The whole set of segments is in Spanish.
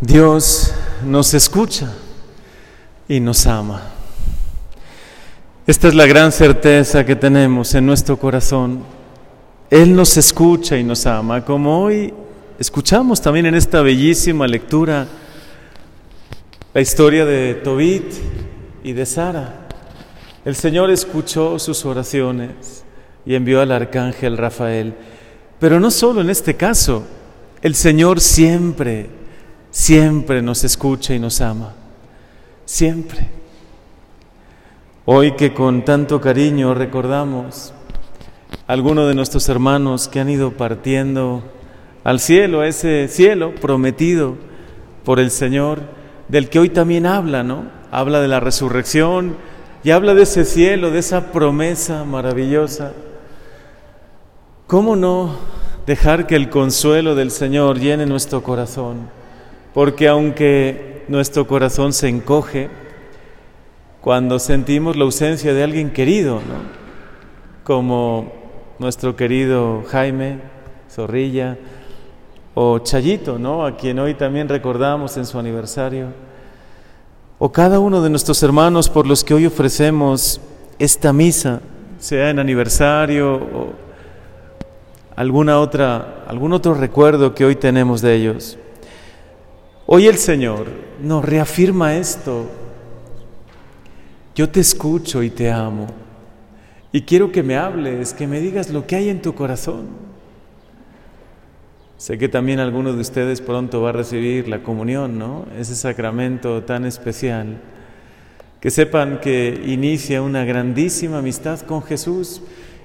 Dios nos escucha y nos ama. Esta es la gran certeza que tenemos en nuestro corazón. Él nos escucha y nos ama, como hoy escuchamos también en esta bellísima lectura la historia de Tobit y de Sara. El Señor escuchó sus oraciones y envió al arcángel Rafael. Pero no solo en este caso, el Señor siempre siempre nos escucha y nos ama, siempre. Hoy que con tanto cariño recordamos a algunos de nuestros hermanos que han ido partiendo al cielo, a ese cielo prometido por el Señor, del que hoy también habla, ¿no? Habla de la resurrección y habla de ese cielo, de esa promesa maravillosa. ¿Cómo no dejar que el consuelo del Señor llene nuestro corazón? Porque aunque nuestro corazón se encoge cuando sentimos la ausencia de alguien querido, como nuestro querido Jaime Zorrilla o Chayito, ¿no? a quien hoy también recordamos en su aniversario, o cada uno de nuestros hermanos por los que hoy ofrecemos esta misa, sea en aniversario o alguna otra, algún otro recuerdo que hoy tenemos de ellos. Hoy el Señor nos reafirma esto. Yo te escucho y te amo. Y quiero que me hables, que me digas lo que hay en tu corazón. Sé que también alguno de ustedes pronto va a recibir la comunión, ¿no? Ese sacramento tan especial. Que sepan que inicia una grandísima amistad con Jesús.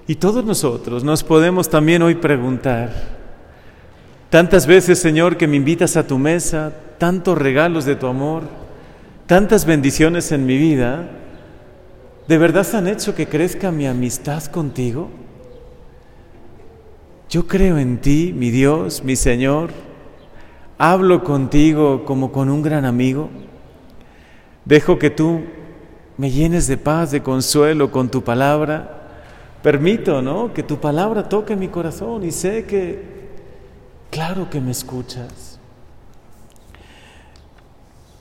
Y todos nosotros nos podemos también hoy preguntar, tantas veces Señor que me invitas a tu mesa, tantos regalos de tu amor, tantas bendiciones en mi vida, ¿de verdad han hecho que crezca mi amistad contigo? Yo creo en ti, mi Dios, mi Señor, hablo contigo como con un gran amigo, dejo que tú me llenes de paz, de consuelo con tu palabra, permito, ¿no? Que tu palabra toque mi corazón y sé que, claro que me escuchas.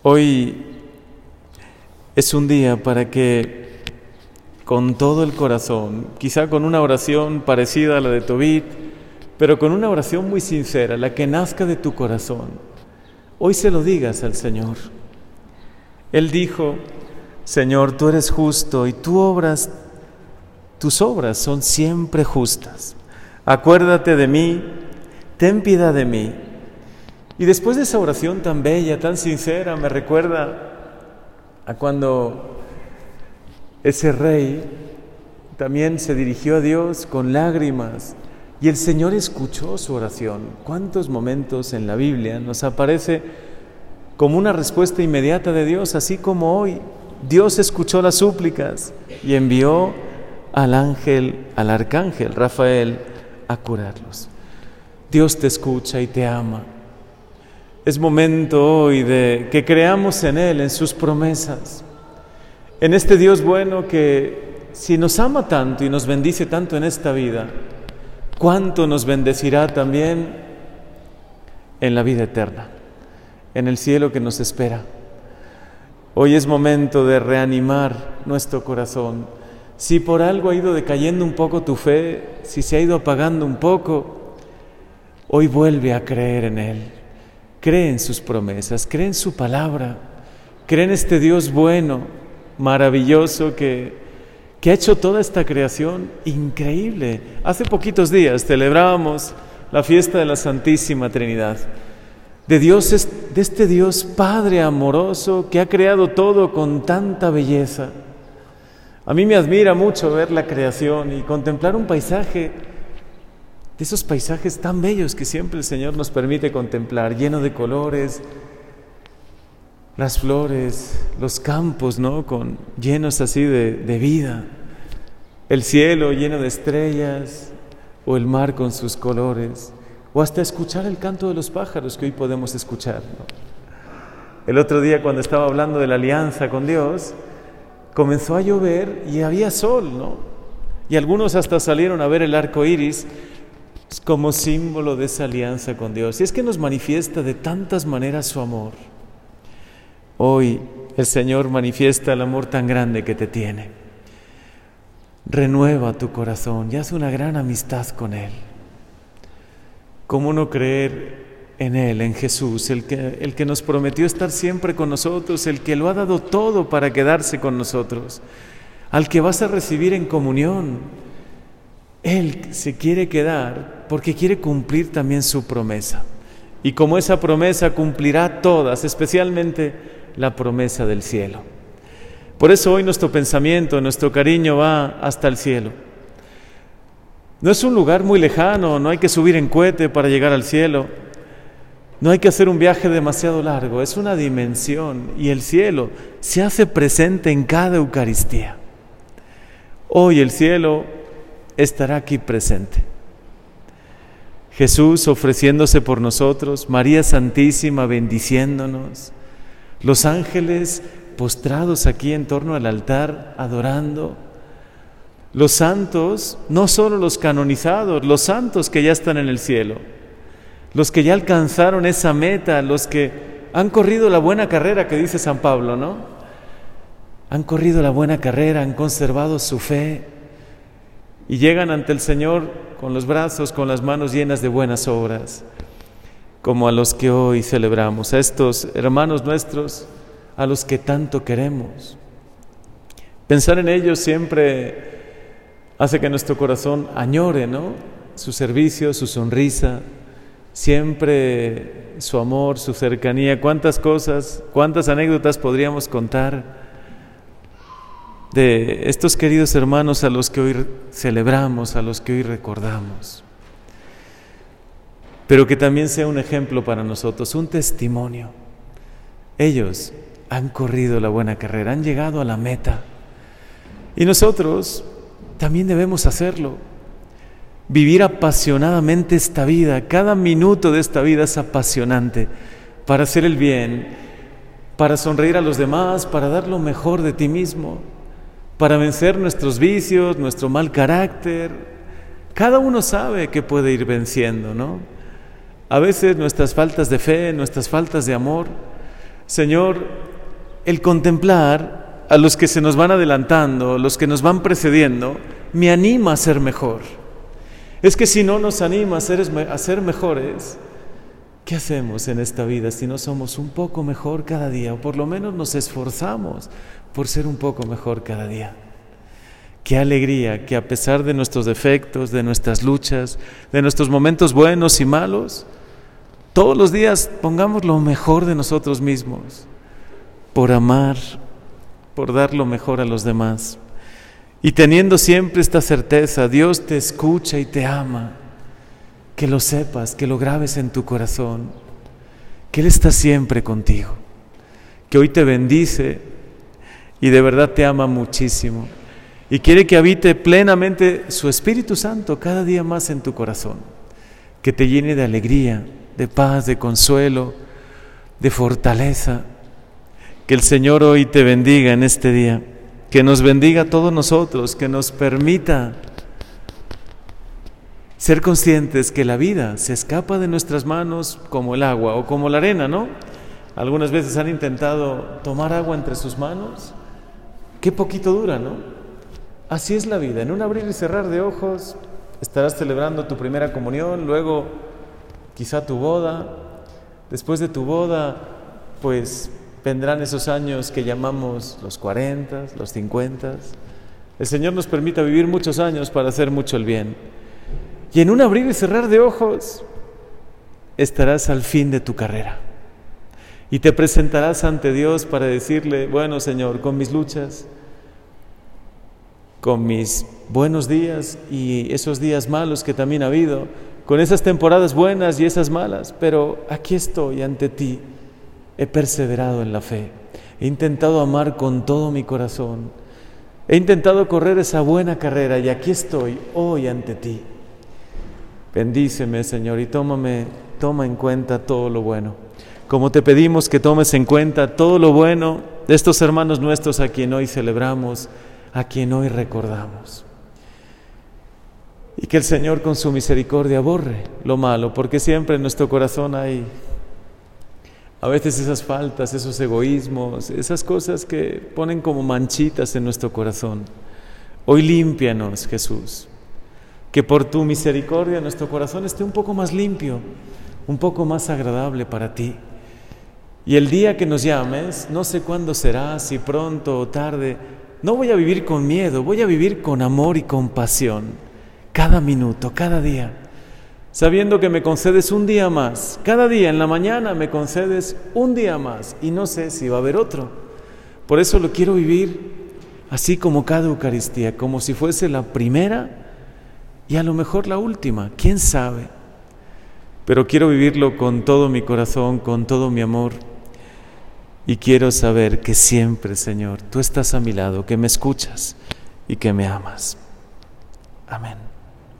Hoy es un día para que con todo el corazón, quizá con una oración parecida a la de Tobit, pero con una oración muy sincera, la que nazca de tu corazón, hoy se lo digas al Señor. Él dijo, Señor, tú eres justo y tú obras, tus obras son siempre justas. Acuérdate de mí, ten piedad de mí y después de esa oración tan bella, tan sincera, me recuerda a cuando ese rey también se dirigió a Dios con lágrimas y el Señor escuchó su oración. ¿Cuántos momentos en la Biblia nos aparece como una respuesta inmediata de Dios, así como hoy Dios escuchó las súplicas y envió al ángel, al arcángel Rafael a curarlos? Dios te escucha y te ama. Es momento hoy de que creamos en Él, en sus promesas, en este Dios bueno que si nos ama tanto y nos bendice tanto en esta vida, cuánto nos bendecirá también en la vida eterna, en el cielo que nos espera. Hoy es momento de reanimar nuestro corazón. Si por algo ha ido decayendo un poco tu fe, si se ha ido apagando un poco, hoy vuelve a creer en Él cree en sus promesas, cree en su palabra, cree en este Dios bueno, maravilloso que, que ha hecho toda esta creación increíble. Hace poquitos días celebrábamos la fiesta de la Santísima Trinidad, de Dios, de este Dios Padre amoroso que ha creado todo con tanta belleza. A mí me admira mucho ver la creación y contemplar un paisaje de esos paisajes tan bellos que siempre el Señor nos permite contemplar, lleno de colores, las flores, los campos, ¿no? Con, llenos así de, de vida, el cielo lleno de estrellas, o el mar con sus colores, o hasta escuchar el canto de los pájaros que hoy podemos escuchar. El otro día cuando estaba hablando de la alianza con Dios, comenzó a llover y había sol, ¿no? Y algunos hasta salieron a ver el arco iris como símbolo de esa alianza con Dios. Y es que nos manifiesta de tantas maneras su amor. Hoy el Señor manifiesta el amor tan grande que te tiene. Renueva tu corazón y haz una gran amistad con Él. ¿Cómo no creer en Él, en Jesús, el que, el que nos prometió estar siempre con nosotros, el que lo ha dado todo para quedarse con nosotros, al que vas a recibir en comunión? Él se quiere quedar porque quiere cumplir también su promesa. Y como esa promesa cumplirá todas, especialmente la promesa del cielo. Por eso hoy nuestro pensamiento, nuestro cariño va hasta el cielo. No es un lugar muy lejano, no hay que subir en cohete para llegar al cielo. No hay que hacer un viaje demasiado largo, es una dimensión y el cielo se hace presente en cada Eucaristía. Hoy el cielo estará aquí presente. Jesús ofreciéndose por nosotros, María Santísima bendiciéndonos, los ángeles postrados aquí en torno al altar adorando, los santos, no solo los canonizados, los santos que ya están en el cielo, los que ya alcanzaron esa meta, los que han corrido la buena carrera que dice San Pablo, ¿no? Han corrido la buena carrera, han conservado su fe, y llegan ante el Señor con los brazos, con las manos llenas de buenas obras, como a los que hoy celebramos, a estos hermanos nuestros, a los que tanto queremos. Pensar en ellos siempre hace que nuestro corazón añore, ¿no? Su servicio, su sonrisa, siempre su amor, su cercanía, cuántas cosas, cuántas anécdotas podríamos contar de estos queridos hermanos a los que hoy celebramos, a los que hoy recordamos. Pero que también sea un ejemplo para nosotros, un testimonio. Ellos han corrido la buena carrera, han llegado a la meta. Y nosotros también debemos hacerlo. Vivir apasionadamente esta vida, cada minuto de esta vida es apasionante para hacer el bien, para sonreír a los demás, para dar lo mejor de ti mismo para vencer nuestros vicios, nuestro mal carácter. Cada uno sabe que puede ir venciendo, ¿no? A veces nuestras faltas de fe, nuestras faltas de amor. Señor, el contemplar a los que se nos van adelantando, los que nos van precediendo, me anima a ser mejor. Es que si no nos anima a ser, a ser mejores, ¿qué hacemos en esta vida si no somos un poco mejor cada día? O por lo menos nos esforzamos por ser un poco mejor cada día. Qué alegría que a pesar de nuestros defectos, de nuestras luchas, de nuestros momentos buenos y malos, todos los días pongamos lo mejor de nosotros mismos, por amar, por dar lo mejor a los demás. Y teniendo siempre esta certeza, Dios te escucha y te ama, que lo sepas, que lo grabes en tu corazón, que Él está siempre contigo, que hoy te bendice y de verdad te ama muchísimo y quiere que habite plenamente su Espíritu Santo cada día más en tu corazón, que te llene de alegría, de paz, de consuelo, de fortaleza. Que el Señor hoy te bendiga en este día, que nos bendiga a todos nosotros, que nos permita ser conscientes que la vida se escapa de nuestras manos como el agua o como la arena, ¿no? Algunas veces han intentado tomar agua entre sus manos Qué poquito dura, ¿no? Así es la vida. En un abrir y cerrar de ojos estarás celebrando tu primera comunión, luego quizá tu boda. Después de tu boda, pues vendrán esos años que llamamos los 40, los 50. El Señor nos permita vivir muchos años para hacer mucho el bien. Y en un abrir y cerrar de ojos estarás al fin de tu carrera. Y te presentarás ante Dios para decirle, bueno Señor, con mis luchas, con mis buenos días y esos días malos que también ha habido, con esas temporadas buenas y esas malas, pero aquí estoy ante ti. He perseverado en la fe, he intentado amar con todo mi corazón, he intentado correr esa buena carrera y aquí estoy hoy ante ti. Bendíceme, Señor, y toma en cuenta todo lo bueno. Como te pedimos que tomes en cuenta todo lo bueno de estos hermanos nuestros a quien hoy celebramos, a quien hoy recordamos. y que el Señor con su misericordia borre lo malo, porque siempre en nuestro corazón hay a veces esas faltas, esos egoísmos, esas cosas que ponen como manchitas en nuestro corazón. Hoy límpianos, Jesús. Que por tu misericordia nuestro corazón esté un poco más limpio, un poco más agradable para ti. Y el día que nos llames, no sé cuándo será, si pronto o tarde, no voy a vivir con miedo, voy a vivir con amor y compasión, cada minuto, cada día, sabiendo que me concedes un día más, cada día en la mañana me concedes un día más y no sé si va a haber otro. Por eso lo quiero vivir así como cada Eucaristía, como si fuese la primera y a lo mejor la última, quién sabe. Pero quiero vivirlo con todo mi corazón, con todo mi amor y quiero saber que siempre, Señor, tú estás a mi lado, que me escuchas y que me amas. Amén.